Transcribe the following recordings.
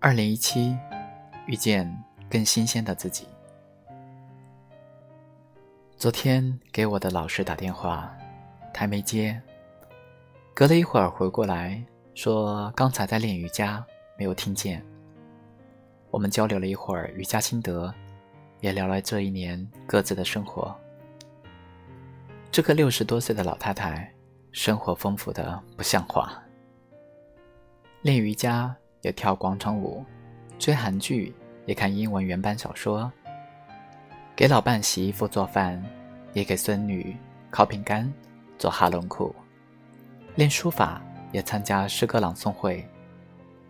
二零一七，遇见更新鲜的自己。昨天给我的老师打电话，他没接。隔了一会儿回过来，说刚才在练瑜伽，没有听见。我们交流了一会儿瑜伽心得，也聊了这一年各自的生活。这个六十多岁的老太太，生活丰富的不像话。练瑜伽，也跳广场舞，追韩剧，也看英文原版小说，给老伴洗衣服做饭，也给孙女烤饼干、做哈伦裤，练书法，也参加诗歌朗诵会，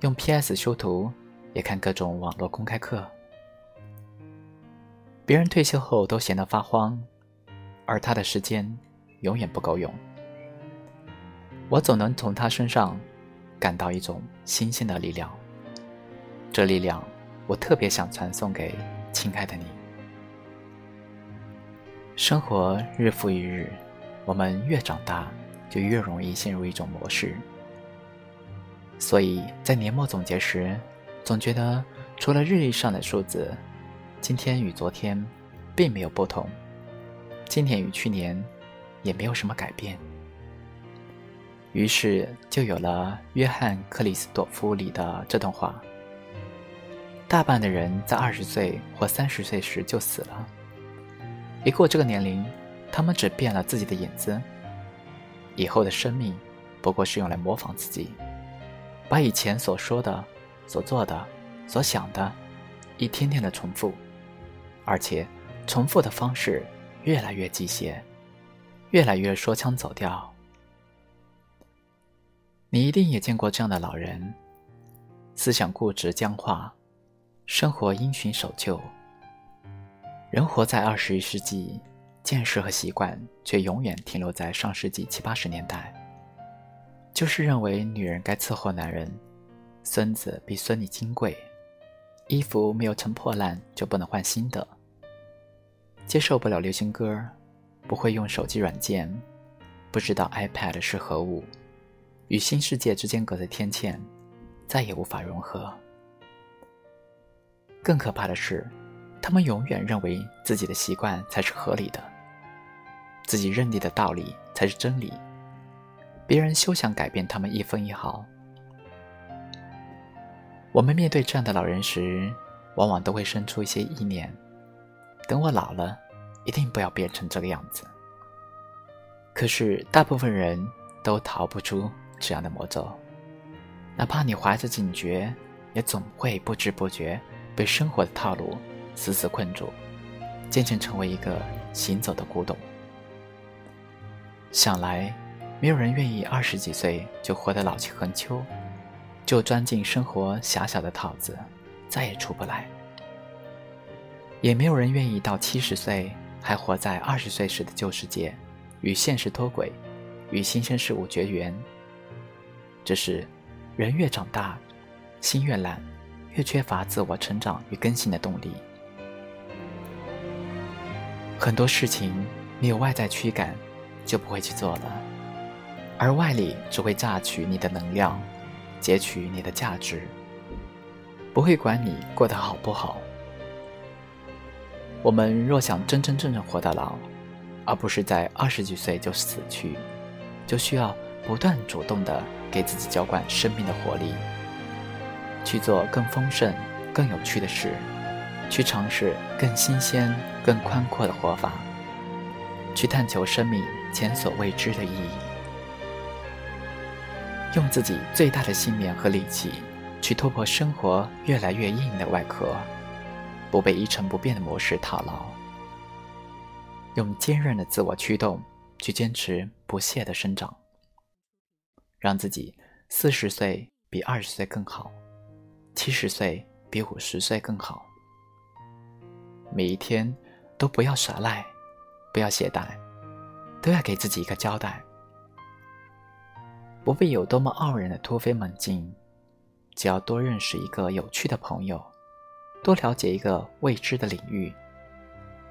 用 PS 修图，也看各种网络公开课。别人退休后都闲得发慌，而他的时间永远不够用。我总能从他身上。感到一种新鲜的力量，这力量我特别想传送给亲爱的你。生活日复一日，我们越长大，就越容易陷入一种模式。所以在年末总结时，总觉得除了日历上的数字，今天与昨天并没有不同，今年与去年也没有什么改变。于是就有了约翰·克里斯朵夫里的这段话：“大半的人在二十岁或三十岁时就死了。一过这个年龄，他们只变了自己的影子。以后的生命不过是用来模仿自己，把以前所说的、所做的、所想的，一天天的重复，而且重复的方式越来越机械，越来越说腔走调。”你一定也见过这样的老人，思想固执僵化，生活因循守旧。人活在二十一世纪，见识和习惯却永远停留在上世纪七八十年代。就是认为女人该伺候男人，孙子比孙女金贵，衣服没有成破烂就不能换新的，接受不了流行歌，不会用手机软件，不知道 iPad 是何物。与新世界之间隔着天堑，再也无法融合。更可怕的是，他们永远认为自己的习惯才是合理的，自己认定的道理才是真理，别人休想改变他们一分一毫。我们面对这样的老人时，往往都会生出一些意念：等我老了，一定不要变成这个样子。可是，大部分人都逃不出。这样的魔咒，哪怕你怀着警觉，也总会不知不觉被生活的套路死死困住，渐渐成为一个行走的古董。想来，没有人愿意二十几岁就活得老气横秋，就钻进生活狭小的套子，再也出不来；也没有人愿意到七十岁还活在二十岁时的旧世界，与现实脱轨，与新生事物绝缘。只是，人越长大，心越懒，越缺乏自我成长与更新的动力。很多事情没有外在驱赶，就不会去做了，而外力只会榨取你的能量，截取你的价值，不会管你过得好不好。我们若想真真正正活到老，而不是在二十几岁就死去，就需要不断主动的。给自己浇灌生命的活力，去做更丰盛、更有趣的事，去尝试更新鲜、更宽阔的活法，去探求生命前所未知的意义。用自己最大的信念和力气，去突破生活越来越硬的外壳，不被一成不变的模式套牢。用坚韧的自我驱动，去坚持不懈的生长。让自己四十岁比二十岁更好，七十岁比五十岁更好。每一天都不要耍赖，不要懈怠，都要给自己一个交代。不必有多么傲人的突飞猛进，只要多认识一个有趣的朋友，多了解一个未知的领域，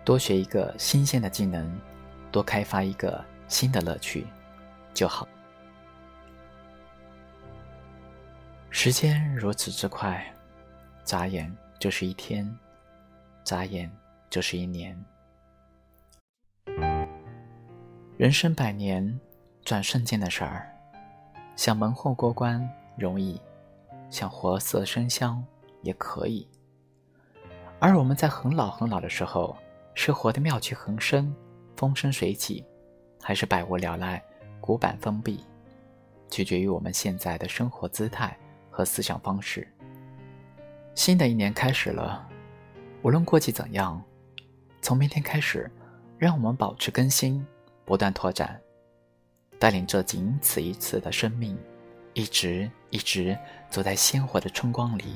多学一个新鲜的技能，多开发一个新的乐趣，就好。时间如此之快，眨眼就是一天，眨眼就是一年。人生百年，转瞬间的事儿。想门后过关容易，想活色生香也可以。而我们在很老很老的时候，是活得妙趣横生、风生水起，还是百无聊赖、古板封闭，取决于我们现在的生活姿态和思想方式。新的一年开始了，无论过去怎样，从明天开始，让我们保持更新，不断拓展，带领着仅此一次的生命，一直一直走在鲜活的春光里。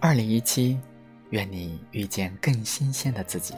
二零一七，愿你遇见更新鲜的自己。